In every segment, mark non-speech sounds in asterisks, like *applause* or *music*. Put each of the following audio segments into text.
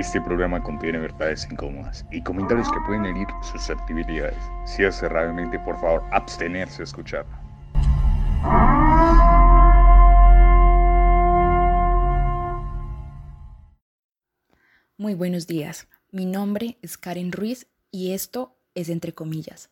Este programa contiene verdades incómodas y comentarios que pueden herir susceptibilidades. Si es realmente, por favor, abstenerse a escuchar. Muy buenos días. Mi nombre es Karen Ruiz y esto es Entre Comillas.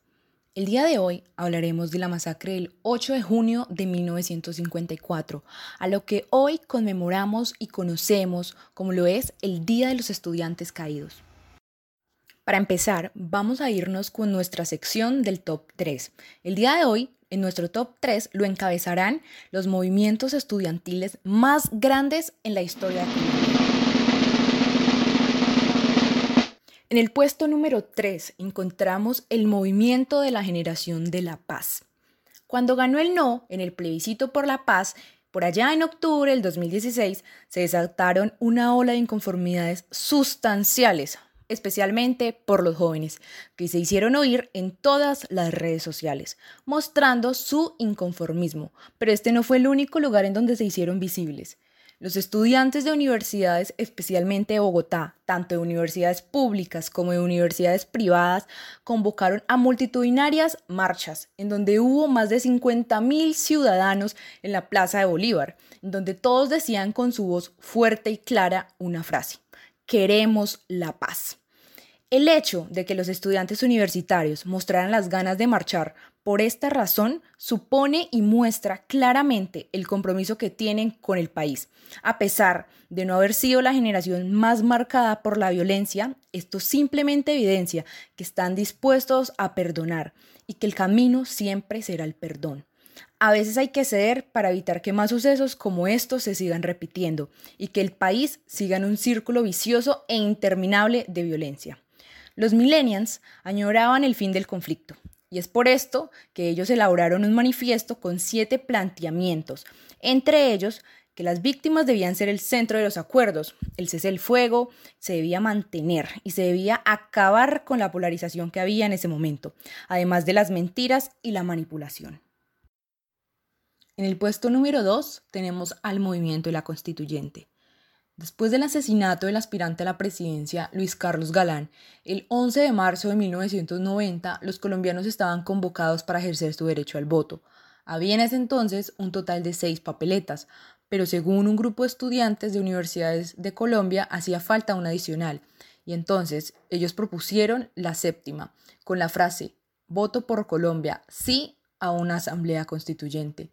El día de hoy hablaremos de la masacre del 8 de junio de 1954, a lo que hoy conmemoramos y conocemos como lo es el Día de los Estudiantes Caídos. Para empezar, vamos a irnos con nuestra sección del top 3. El día de hoy, en nuestro top 3, lo encabezarán los movimientos estudiantiles más grandes en la historia de Colombia. En el puesto número 3 encontramos el movimiento de la generación de la paz. Cuando ganó el no en el plebiscito por la paz, por allá en octubre del 2016 se desataron una ola de inconformidades sustanciales, especialmente por los jóvenes, que se hicieron oír en todas las redes sociales, mostrando su inconformismo. Pero este no fue el único lugar en donde se hicieron visibles. Los estudiantes de universidades, especialmente de Bogotá, tanto de universidades públicas como de universidades privadas, convocaron a multitudinarias marchas, en donde hubo más de 50.000 ciudadanos en la Plaza de Bolívar, en donde todos decían con su voz fuerte y clara una frase, queremos la paz. El hecho de que los estudiantes universitarios mostraran las ganas de marchar por esta razón supone y muestra claramente el compromiso que tienen con el país. A pesar de no haber sido la generación más marcada por la violencia, esto simplemente evidencia que están dispuestos a perdonar y que el camino siempre será el perdón. A veces hay que ceder para evitar que más sucesos como estos se sigan repitiendo y que el país siga en un círculo vicioso e interminable de violencia. Los millennials añoraban el fin del conflicto, y es por esto que ellos elaboraron un manifiesto con siete planteamientos, entre ellos que las víctimas debían ser el centro de los acuerdos, el cese del fuego se debía mantener y se debía acabar con la polarización que había en ese momento, además de las mentiras y la manipulación. En el puesto número 2 tenemos al movimiento de la constituyente. Después del asesinato del aspirante a la presidencia, Luis Carlos Galán, el 11 de marzo de 1990, los colombianos estaban convocados para ejercer su derecho al voto. Había en ese entonces un total de seis papeletas, pero según un grupo de estudiantes de universidades de Colombia hacía falta una adicional, y entonces ellos propusieron la séptima, con la frase, voto por Colombia, sí a una asamblea constituyente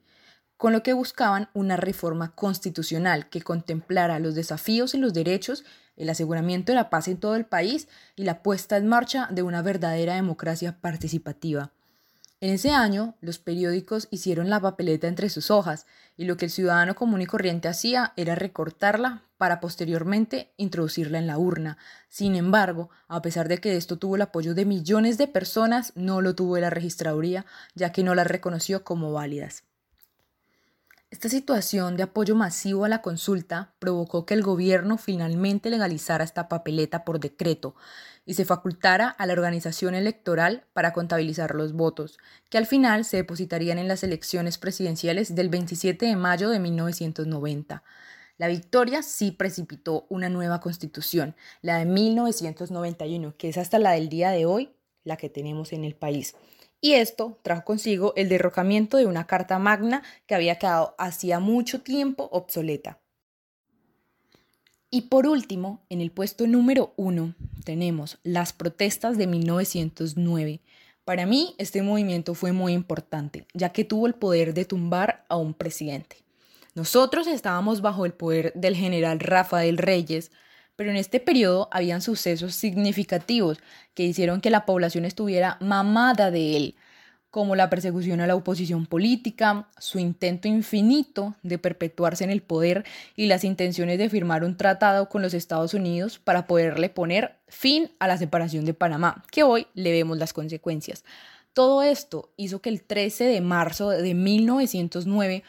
con lo que buscaban una reforma constitucional que contemplara los desafíos en los derechos, el aseguramiento de la paz en todo el país y la puesta en marcha de una verdadera democracia participativa. En ese año, los periódicos hicieron la papeleta entre sus hojas y lo que el ciudadano común y corriente hacía era recortarla para posteriormente introducirla en la urna. Sin embargo, a pesar de que esto tuvo el apoyo de millones de personas, no lo tuvo la registraduría, ya que no las reconoció como válidas. Esta situación de apoyo masivo a la consulta provocó que el gobierno finalmente legalizara esta papeleta por decreto y se facultara a la organización electoral para contabilizar los votos, que al final se depositarían en las elecciones presidenciales del 27 de mayo de 1990. La victoria sí precipitó una nueva constitución, la de 1991, que es hasta la del día de hoy la que tenemos en el país y esto trajo consigo el derrocamiento de una carta magna que había quedado hacía mucho tiempo obsoleta. Y por último, en el puesto número uno tenemos las protestas de 1909. Para mí este movimiento fue muy importante, ya que tuvo el poder de tumbar a un presidente. Nosotros estábamos bajo el poder del general Rafael Reyes, pero en este periodo habían sucesos significativos que hicieron que la población estuviera mamada de él, como la persecución a la oposición política, su intento infinito de perpetuarse en el poder y las intenciones de firmar un tratado con los Estados Unidos para poderle poner fin a la separación de Panamá, que hoy le vemos las consecuencias. Todo esto hizo que el 13 de marzo de 1909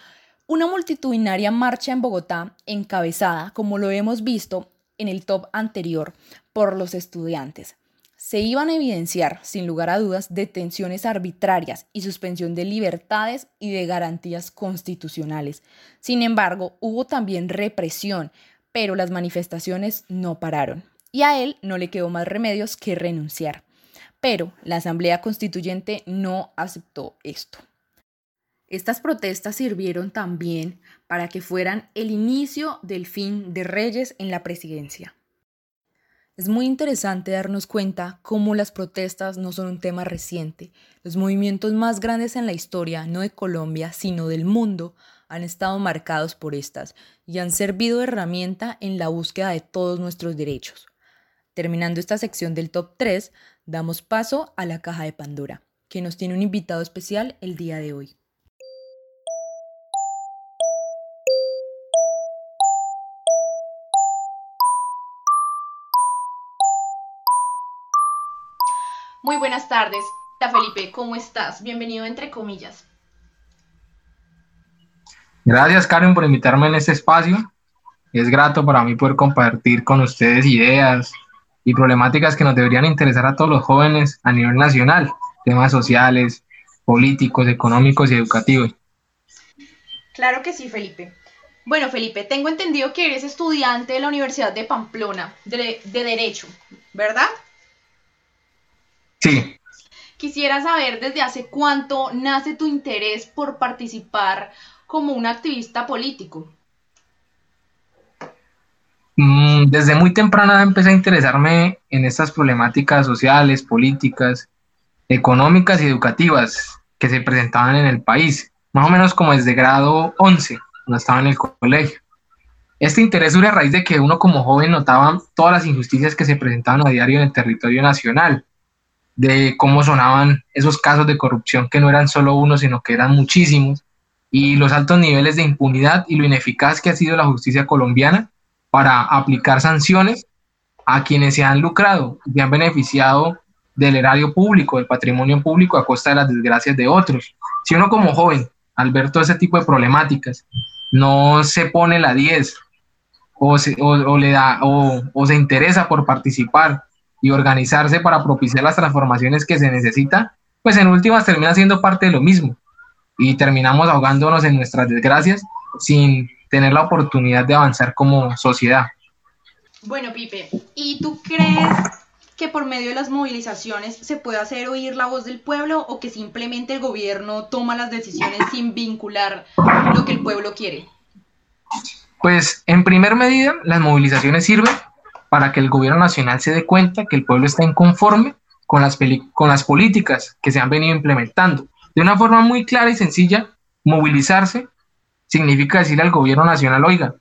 una multitudinaria marcha en Bogotá, encabezada, como lo hemos visto, en el top anterior por los estudiantes. Se iban a evidenciar, sin lugar a dudas, detenciones arbitrarias y suspensión de libertades y de garantías constitucionales. Sin embargo, hubo también represión, pero las manifestaciones no pararon. y a él no le quedó más remedios que renunciar. Pero la Asamblea Constituyente no aceptó esto. Estas protestas sirvieron también para que fueran el inicio del fin de Reyes en la presidencia. Es muy interesante darnos cuenta cómo las protestas no son un tema reciente. Los movimientos más grandes en la historia, no de Colombia, sino del mundo, han estado marcados por estas y han servido de herramienta en la búsqueda de todos nuestros derechos. Terminando esta sección del top 3, damos paso a la caja de Pandora, que nos tiene un invitado especial el día de hoy. Muy buenas tardes. Hola Felipe, ¿cómo estás? Bienvenido entre comillas. Gracias Karen por invitarme en este espacio. Es grato para mí poder compartir con ustedes ideas y problemáticas que nos deberían interesar a todos los jóvenes a nivel nacional, temas sociales, políticos, económicos y educativos. Claro que sí, Felipe. Bueno, Felipe, tengo entendido que eres estudiante de la Universidad de Pamplona, de, de Derecho, ¿verdad? Sí. Quisiera saber desde hace cuánto nace tu interés por participar como un activista político. Mm, desde muy temprana empecé a interesarme en estas problemáticas sociales, políticas, económicas y educativas que se presentaban en el país, más o menos como desde grado 11, cuando estaba en el colegio. Este interés surge a raíz de que uno como joven notaba todas las injusticias que se presentaban a diario en el territorio nacional de cómo sonaban esos casos de corrupción que no eran solo uno, sino que eran muchísimos, y los altos niveles de impunidad y lo ineficaz que ha sido la justicia colombiana para aplicar sanciones a quienes se han lucrado y han beneficiado del erario público, del patrimonio público a costa de las desgracias de otros. Si uno como joven, al ver todo ese tipo de problemáticas, no se pone la 10 o se, le da, o, o se interesa por participar y organizarse para propiciar las transformaciones que se necesita, pues en últimas termina siendo parte de lo mismo y terminamos ahogándonos en nuestras desgracias sin tener la oportunidad de avanzar como sociedad. Bueno, Pipe, ¿y tú crees que por medio de las movilizaciones se puede hacer oír la voz del pueblo o que simplemente el gobierno toma las decisiones sin vincular lo que el pueblo quiere? Pues en primer medida, las movilizaciones sirven para que el gobierno nacional se dé cuenta que el pueblo está inconforme con las, con las políticas que se han venido implementando. De una forma muy clara y sencilla, movilizarse significa decirle al gobierno nacional, oiga,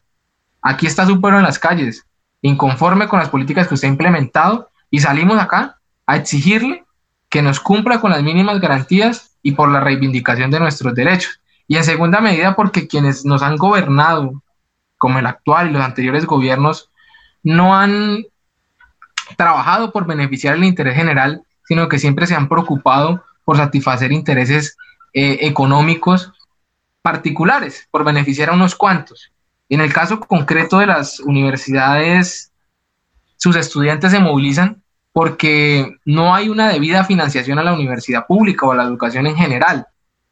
aquí está su pueblo en las calles, inconforme con las políticas que usted ha implementado y salimos acá a exigirle que nos cumpla con las mínimas garantías y por la reivindicación de nuestros derechos. Y en segunda medida porque quienes nos han gobernado, como el actual y los anteriores gobiernos, no han trabajado por beneficiar el interés general, sino que siempre se han preocupado por satisfacer intereses eh, económicos particulares, por beneficiar a unos cuantos. En el caso concreto de las universidades, sus estudiantes se movilizan porque no hay una debida financiación a la universidad pública o a la educación en general,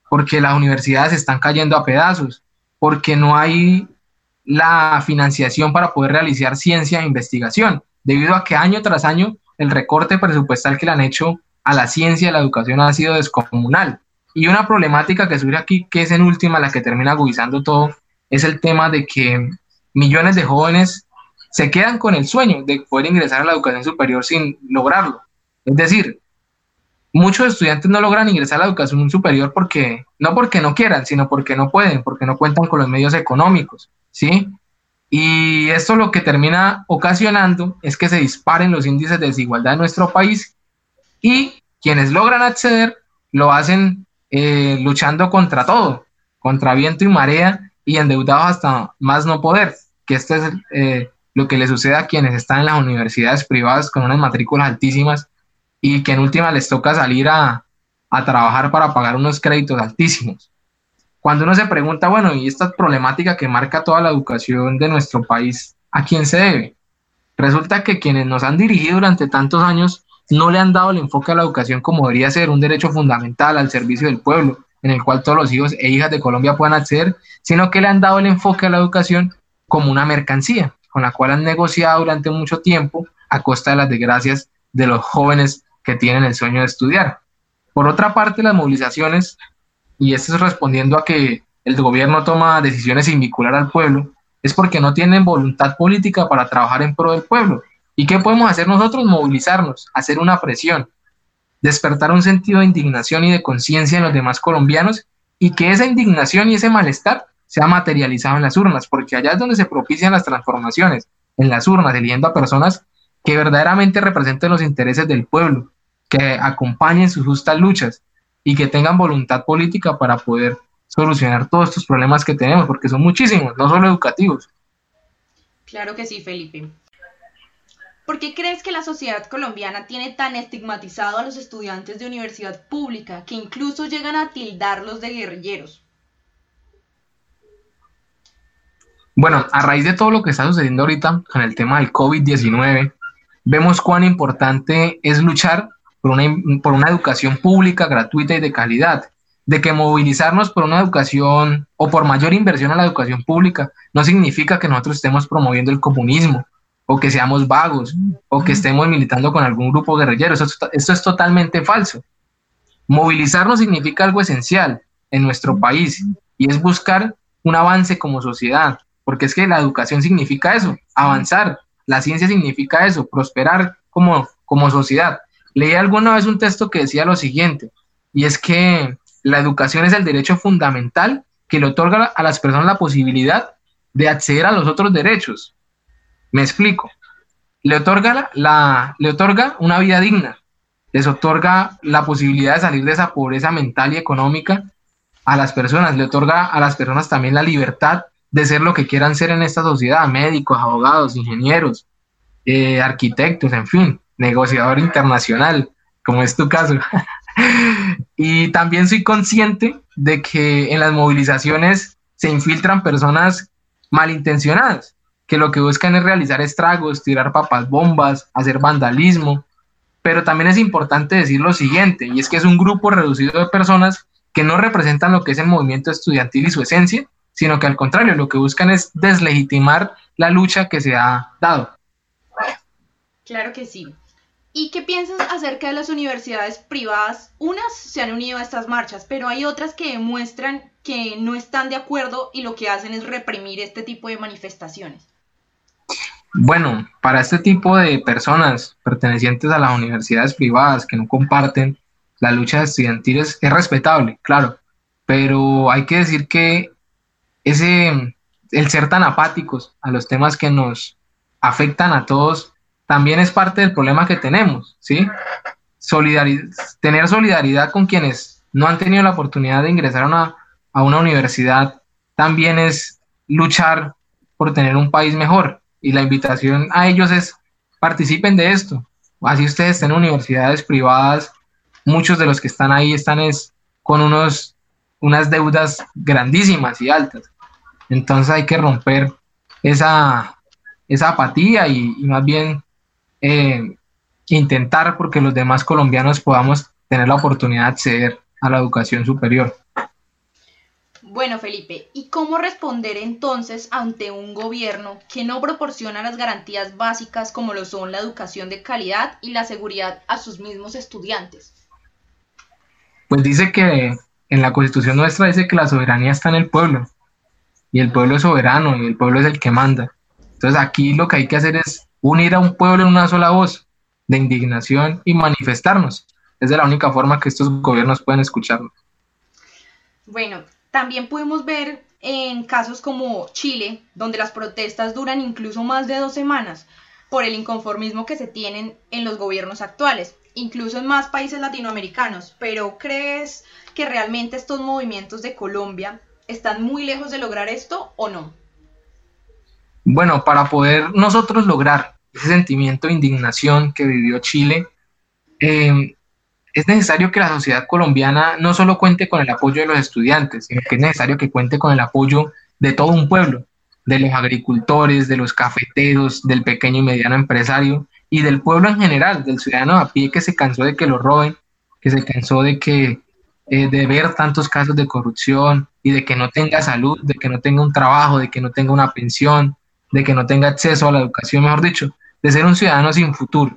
porque las universidades están cayendo a pedazos, porque no hay la financiación para poder realizar ciencia e investigación, debido a que año tras año el recorte presupuestal que le han hecho a la ciencia y a la educación ha sido descomunal. Y una problemática que surge aquí, que es en última la que termina agudizando todo, es el tema de que millones de jóvenes se quedan con el sueño de poder ingresar a la educación superior sin lograrlo. Es decir, muchos estudiantes no logran ingresar a la educación superior porque no porque no quieran, sino porque no pueden, porque no cuentan con los medios económicos. ¿Sí? Y esto lo que termina ocasionando es que se disparen los índices de desigualdad en nuestro país y quienes logran acceder lo hacen eh, luchando contra todo, contra viento y marea y endeudados hasta más no poder, que esto es eh, lo que le sucede a quienes están en las universidades privadas con unas matrículas altísimas y que en última les toca salir a trabajar para pagar unos créditos altísimos. Cuando uno se pregunta, bueno, ¿y esta problemática que marca toda la educación de nuestro país, a quién se debe? Resulta que quienes nos han dirigido durante tantos años no le han dado el enfoque a la educación como debería ser un derecho fundamental al servicio del pueblo, en el cual todos los hijos e hijas de Colombia puedan acceder, sino que le han dado el enfoque a la educación como una mercancía, con la cual han negociado durante mucho tiempo a costa de las desgracias de los jóvenes que tienen el sueño de estudiar. Por otra parte, las movilizaciones, y esto es respondiendo a que el gobierno toma decisiones sin vincular al pueblo, es porque no tienen voluntad política para trabajar en pro del pueblo. ¿Y qué podemos hacer nosotros? Movilizarnos, hacer una presión, despertar un sentido de indignación y de conciencia en los demás colombianos y que esa indignación y ese malestar sea materializado en las urnas, porque allá es donde se propician las transformaciones, en las urnas, eligiendo a personas que verdaderamente representen los intereses del pueblo, que acompañen sus justas luchas y que tengan voluntad política para poder solucionar todos estos problemas que tenemos, porque son muchísimos, no solo educativos. Claro que sí, Felipe. ¿Por qué crees que la sociedad colombiana tiene tan estigmatizado a los estudiantes de universidad pública que incluso llegan a tildarlos de guerrilleros? Bueno, a raíz de todo lo que está sucediendo ahorita con el tema del COVID-19, vemos cuán importante es luchar por una, por una educación pública, gratuita y de calidad, de que movilizarnos por una educación o por mayor inversión a la educación pública no significa que nosotros estemos promoviendo el comunismo o que seamos vagos o que estemos militando con algún grupo guerrillero. Esto, esto es totalmente falso. Movilizarnos significa algo esencial en nuestro país y es buscar un avance como sociedad, porque es que la educación significa eso, avanzar, la ciencia significa eso, prosperar como, como sociedad. Leí alguna vez un texto que decía lo siguiente, y es que la educación es el derecho fundamental que le otorga a las personas la posibilidad de acceder a los otros derechos. Me explico. Le otorga, la, le otorga una vida digna, les otorga la posibilidad de salir de esa pobreza mental y económica a las personas, le otorga a las personas también la libertad de ser lo que quieran ser en esta sociedad, médicos, abogados, ingenieros, eh, arquitectos, en fin, negociador internacional, como es tu caso. *laughs* y también soy consciente de que en las movilizaciones se infiltran personas malintencionadas, que lo que buscan es realizar estragos, tirar papas bombas, hacer vandalismo. Pero también es importante decir lo siguiente, y es que es un grupo reducido de personas que no representan lo que es el movimiento estudiantil y su esencia, sino que al contrario, lo que buscan es deslegitimar la lucha que se ha dado. Claro que sí. ¿Y qué piensas acerca de las universidades privadas? Unas se han unido a estas marchas, pero hay otras que demuestran que no están de acuerdo y lo que hacen es reprimir este tipo de manifestaciones. Bueno, para este tipo de personas pertenecientes a las universidades privadas que no comparten la lucha estudiantil es, es respetable, claro, pero hay que decir que ese, el ser tan apáticos a los temas que nos afectan a todos también es parte del problema que tenemos, ¿sí? tener solidaridad con quienes no han tenido la oportunidad de ingresar a una, a una universidad también es luchar por tener un país mejor. Y la invitación a ellos es participen de esto. Así ustedes estén en universidades privadas, muchos de los que están ahí están es, con unos, unas deudas grandísimas y altas. Entonces hay que romper esa, esa apatía y, y más bien eh, intentar porque los demás colombianos podamos tener la oportunidad de acceder a la educación superior. Bueno, Felipe, ¿y cómo responder entonces ante un gobierno que no proporciona las garantías básicas como lo son la educación de calidad y la seguridad a sus mismos estudiantes? Pues dice que en la constitución nuestra dice que la soberanía está en el pueblo y el pueblo es soberano y el pueblo es el que manda. Entonces aquí lo que hay que hacer es unir a un pueblo en una sola voz de indignación y manifestarnos. Es de la única forma que estos gobiernos pueden escucharnos. Bueno, también podemos ver en casos como Chile, donde las protestas duran incluso más de dos semanas por el inconformismo que se tienen en los gobiernos actuales, incluso en más países latinoamericanos. Pero ¿crees que realmente estos movimientos de Colombia están muy lejos de lograr esto o no? Bueno, para poder nosotros lograr ese sentimiento de indignación que vivió Chile, em, es necesario que la sociedad colombiana no solo cuente con el apoyo de los estudiantes, sino que es necesario que cuente con el apoyo de todo un pueblo, de los agricultores, de los cafeteros, del pequeño y mediano empresario y del pueblo en general, del ciudadano a pie que se cansó de que lo roben, que se cansó de que eh, de ver tantos casos de corrupción y de que no tenga salud, de que no tenga un trabajo, de que no tenga una pensión, de que no tenga acceso a la educación, mejor dicho, de ser un ciudadano sin futuro.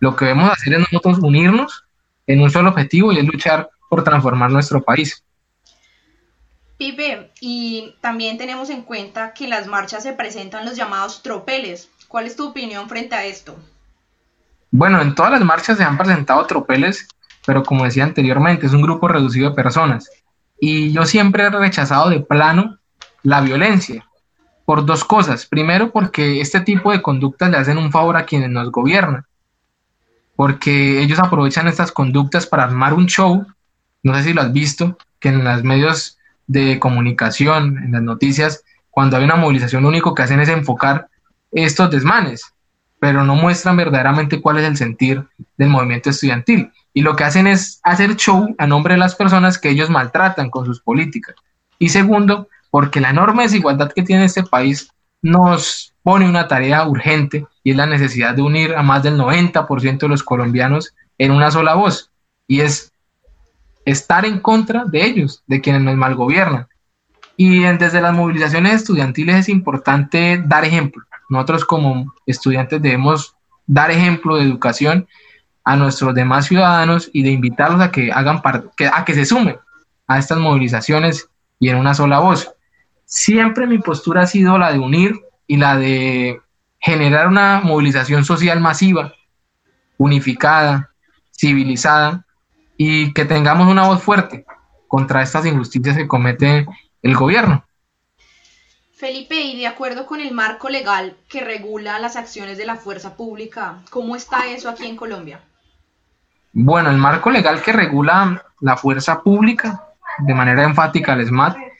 Lo que debemos hacer es nosotros unirnos en un solo objetivo y es luchar por transformar nuestro país. Pipe, y también tenemos en cuenta que en las marchas se presentan los llamados tropeles. ¿Cuál es tu opinión frente a esto? Bueno, en todas las marchas se han presentado tropeles, pero como decía anteriormente, es un grupo reducido de personas. Y yo siempre he rechazado de plano la violencia por dos cosas. Primero, porque este tipo de conductas le hacen un favor a quienes nos gobiernan, porque ellos aprovechan estas conductas para armar un show. No sé si lo has visto, que en los medios de comunicación, en las noticias, cuando hay una movilización, lo único que hacen es enfocar estos desmanes, pero no muestran verdaderamente cuál es el sentir del movimiento estudiantil. Y lo que hacen es hacer show a nombre de las personas que ellos maltratan con sus políticas. Y segundo, porque la enorme desigualdad que tiene este país nos pone una tarea urgente y es la necesidad de unir a más del 90% de los colombianos en una sola voz. Y es estar en contra de ellos, de quienes nos malgobiernan. Y desde las movilizaciones estudiantiles es importante dar ejemplo. Nosotros como estudiantes debemos dar ejemplo de educación a nuestros demás ciudadanos y de invitarlos a que hagan parte, a que se sumen a estas movilizaciones y en una sola voz. Siempre mi postura ha sido la de unir y la de generar una movilización social masiva, unificada, civilizada, y que tengamos una voz fuerte contra estas injusticias que comete el gobierno. Felipe, y de acuerdo con el marco legal que regula las acciones de la fuerza pública, ¿cómo está eso aquí en Colombia? Bueno, el marco legal que regula la fuerza pública, de manera enfática el SMAT,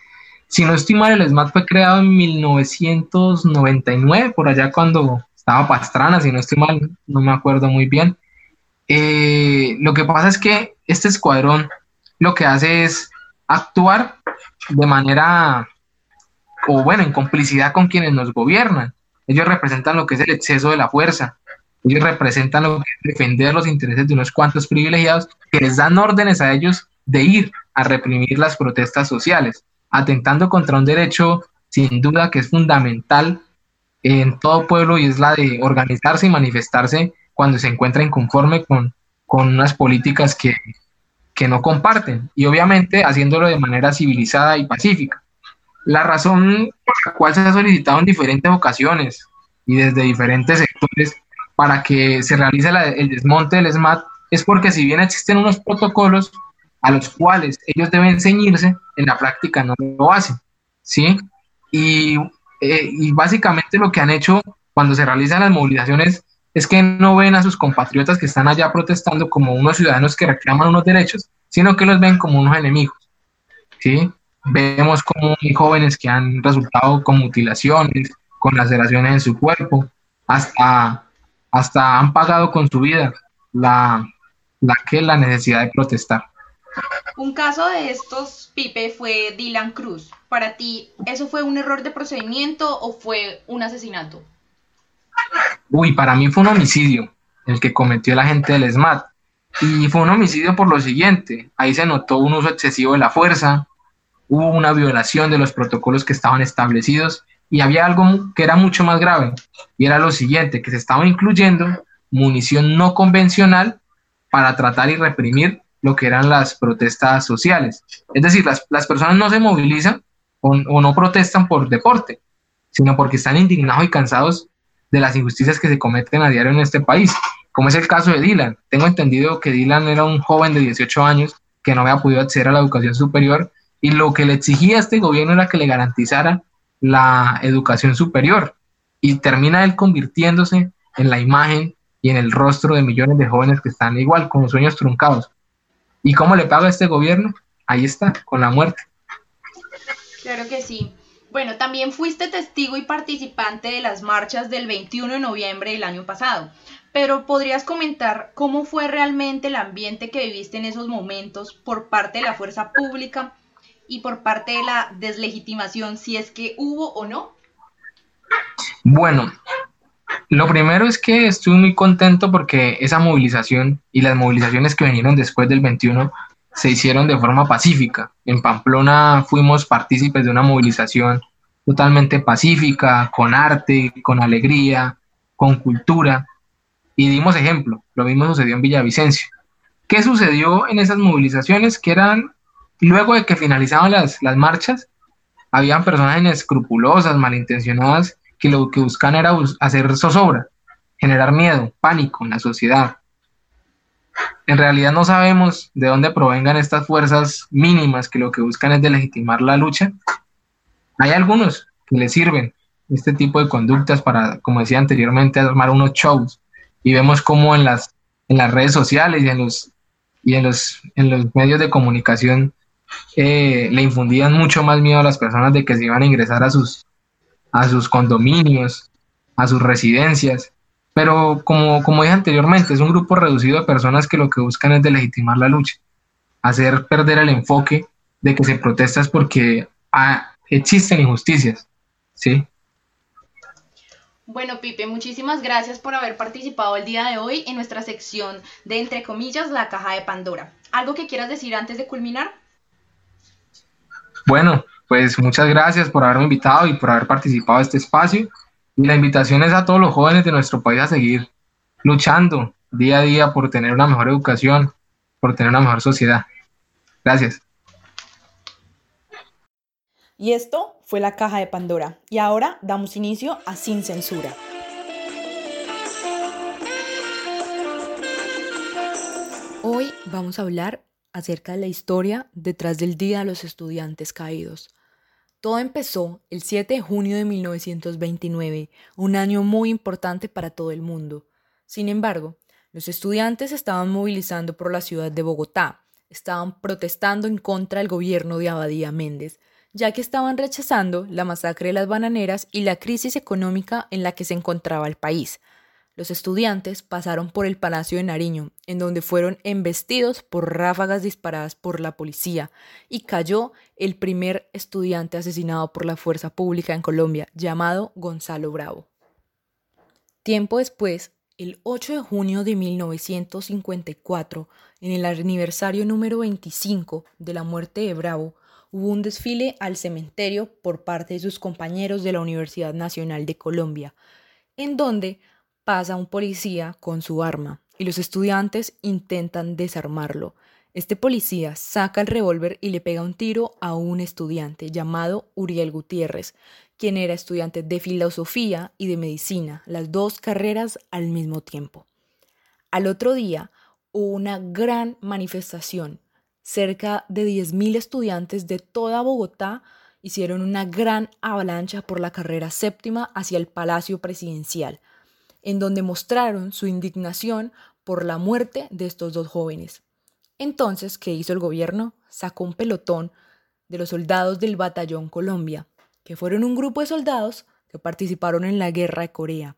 si no estoy mal, el SMAT fue creado en 1999, por allá cuando estaba Pastrana, si no estoy mal, no me acuerdo muy bien. Eh, lo que pasa es que este escuadrón lo que hace es actuar de manera, o bueno, en complicidad con quienes nos gobiernan. Ellos representan lo que es el exceso de la fuerza. Ellos representan lo que es defender los intereses de unos cuantos privilegiados que les dan órdenes a ellos de ir a reprimir las protestas sociales, atentando contra un derecho sin duda que es fundamental en todo pueblo y es la de organizarse y manifestarse cuando se encuentra inconforme con, con unas políticas que, que no comparten y obviamente haciéndolo de manera civilizada y pacífica. La razón por la cual se ha solicitado en diferentes ocasiones y desde diferentes sectores para que se realice el desmonte del SMAT es porque si bien existen unos protocolos a los cuales ellos deben ceñirse, en la práctica no lo hacen, ¿sí? Y, eh, y básicamente lo que han hecho cuando se realizan las movilizaciones es que no ven a sus compatriotas que están allá protestando como unos ciudadanos que reclaman unos derechos, sino que los ven como unos enemigos. ¿sí? Vemos como jóvenes que han resultado con mutilaciones, con laceraciones en su cuerpo, hasta, hasta han pagado con su vida la, la, que, la necesidad de protestar. Un caso de estos, Pipe, fue Dylan Cruz. Para ti, ¿eso fue un error de procedimiento o fue un asesinato? Uy, para mí fue un homicidio el que cometió la gente del SMAT. Y fue un homicidio por lo siguiente, ahí se notó un uso excesivo de la fuerza, hubo una violación de los protocolos que estaban establecidos y había algo que era mucho más grave, y era lo siguiente, que se estaba incluyendo munición no convencional para tratar y reprimir lo que eran las protestas sociales. Es decir, las, las personas no se movilizan o, no protestan por deporte, sino porque están indignados y cansados de las injusticias que se cometen a diario en este país, como es el caso de Dylan. Tengo entendido que Dylan era un joven de 18 años que no había podido acceder a la educación superior y lo que le exigía a este gobierno era que le garantizara la educación superior y termina él convirtiéndose en la imagen y en el rostro de millones de jóvenes que están igual con los sueños truncados. ¿Y cómo le paga este gobierno? Ahí está, con la muerte. Claro que sí. Bueno, también fuiste testigo y participante de las marchas del 21 de noviembre del año pasado, pero ¿podrías comentar cómo fue realmente el ambiente que viviste en esos momentos por parte de la fuerza pública y por parte de la deslegitimación, si es que hubo o no? Bueno, lo primero es que estoy muy contento porque esa movilización y las movilizaciones que vinieron después del 21 se hicieron de forma pacífica. En Pamplona fuimos partícipes de una movilización totalmente pacífica, con arte, con alegría, con cultura, y dimos ejemplo. Lo mismo sucedió en Villavicencio. ¿Qué sucedió en esas movilizaciones? Que eran, luego de que finalizaban las, las marchas, habían personas inescrupulosas, malintencionadas, que lo que buscan era hacer zozobra, generar miedo, pánico en la sociedad. En realidad no sabemos de dónde provengan estas fuerzas mínimas que lo que buscan es legitimar la lucha. Hay algunos que les sirven este tipo de conductas para, como decía anteriormente, armar unos shows. Y vemos cómo en las, en las redes sociales y en los, y en los, en los medios de comunicación eh, le infundían mucho más miedo a las personas de que se iban a ingresar a sus, a sus condominios, a sus residencias. Pero como, como dije anteriormente, es un grupo reducido de personas que lo que buscan es legitimar la lucha, hacer perder el enfoque de que se protesta es porque ah, existen injusticias, ¿sí? Bueno, Pipe, muchísimas gracias por haber participado el día de hoy en nuestra sección de, entre comillas, la caja de Pandora. ¿Algo que quieras decir antes de culminar? Bueno, pues muchas gracias por haberme invitado y por haber participado en este espacio. Y la invitación es a todos los jóvenes de nuestro país a seguir luchando día a día por tener una mejor educación, por tener una mejor sociedad. Gracias. Y esto fue la caja de Pandora. Y ahora damos inicio a Sin Censura. Hoy vamos a hablar acerca de la historia detrás del Día de los Estudiantes Caídos. Todo empezó el 7 de junio de 1929, un año muy importante para todo el mundo. Sin embargo, los estudiantes estaban movilizando por la ciudad de Bogotá, estaban protestando en contra del gobierno de Abadía Méndez, ya que estaban rechazando la masacre de las bananeras y la crisis económica en la que se encontraba el país, los estudiantes pasaron por el Palacio de Nariño, en donde fueron embestidos por ráfagas disparadas por la policía, y cayó el primer estudiante asesinado por la fuerza pública en Colombia, llamado Gonzalo Bravo. Tiempo después, el 8 de junio de 1954, en el aniversario número 25 de la muerte de Bravo, hubo un desfile al cementerio por parte de sus compañeros de la Universidad Nacional de Colombia, en donde pasa un policía con su arma y los estudiantes intentan desarmarlo. Este policía saca el revólver y le pega un tiro a un estudiante llamado Uriel Gutiérrez, quien era estudiante de filosofía y de medicina, las dos carreras al mismo tiempo. Al otro día hubo una gran manifestación. Cerca de 10.000 estudiantes de toda Bogotá hicieron una gran avalancha por la carrera séptima hacia el Palacio Presidencial, en donde mostraron su indignación por la muerte de estos dos jóvenes. Entonces, ¿qué hizo el gobierno? Sacó un pelotón de los soldados del Batallón Colombia, que fueron un grupo de soldados que participaron en la guerra de Corea.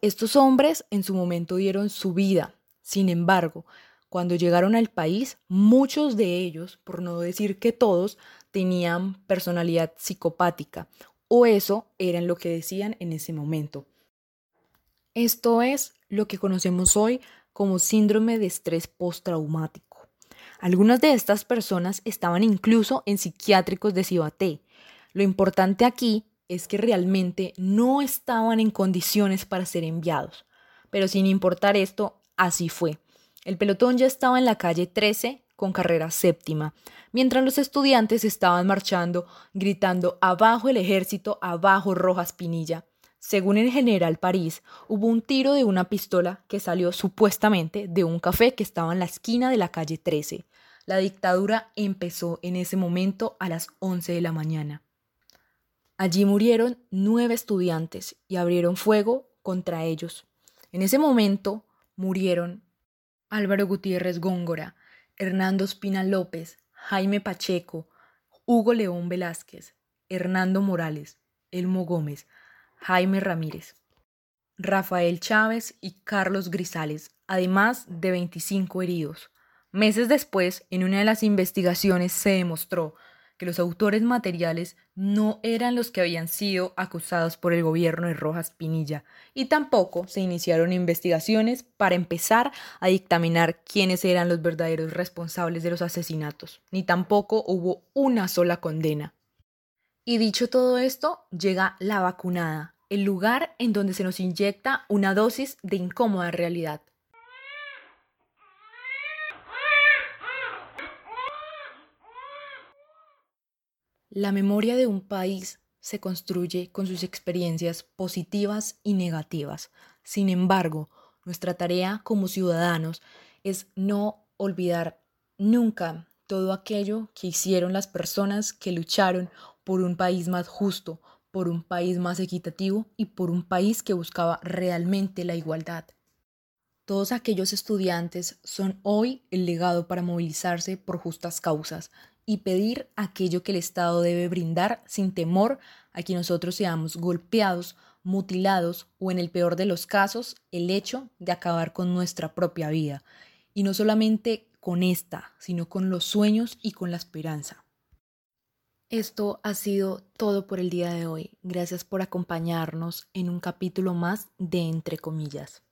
Estos hombres en su momento dieron su vida. Sin embargo, cuando llegaron al país, muchos de ellos, por no decir que todos, tenían personalidad psicopática, o eso eran lo que decían en ese momento. Esto es lo que conocemos hoy como síndrome de estrés postraumático. Algunas de estas personas estaban incluso en psiquiátricos de Cibaté. Lo importante aquí es que realmente no estaban en condiciones para ser enviados. Pero sin importar esto, así fue. El pelotón ya estaba en la calle 13 con carrera séptima, mientras los estudiantes estaban marchando gritando abajo el ejército, abajo Rojas Pinilla. Según el general París, hubo un tiro de una pistola que salió supuestamente de un café que estaba en la esquina de la calle 13. La dictadura empezó en ese momento a las 11 de la mañana. Allí murieron nueve estudiantes y abrieron fuego contra ellos. En ese momento murieron Álvaro Gutiérrez Góngora, Hernando Espina López, Jaime Pacheco, Hugo León Velázquez, Hernando Morales, Elmo Gómez, Jaime Ramírez, Rafael Chávez y Carlos Grisales, además de 25 heridos. Meses después, en una de las investigaciones se demostró que los autores materiales no eran los que habían sido acusados por el gobierno de Rojas Pinilla y tampoco se iniciaron investigaciones para empezar a dictaminar quiénes eran los verdaderos responsables de los asesinatos, ni tampoco hubo una sola condena. Y dicho todo esto, llega la vacunada, el lugar en donde se nos inyecta una dosis de incómoda realidad. La memoria de un país se construye con sus experiencias positivas y negativas. Sin embargo, nuestra tarea como ciudadanos es no olvidar nunca todo aquello que hicieron las personas que lucharon por un país más justo, por un país más equitativo y por un país que buscaba realmente la igualdad. Todos aquellos estudiantes son hoy el legado para movilizarse por justas causas y pedir aquello que el Estado debe brindar sin temor a que nosotros seamos golpeados, mutilados o en el peor de los casos el hecho de acabar con nuestra propia vida. Y no solamente con esta, sino con los sueños y con la esperanza. Esto ha sido todo por el día de hoy. Gracias por acompañarnos en un capítulo más de Entre comillas.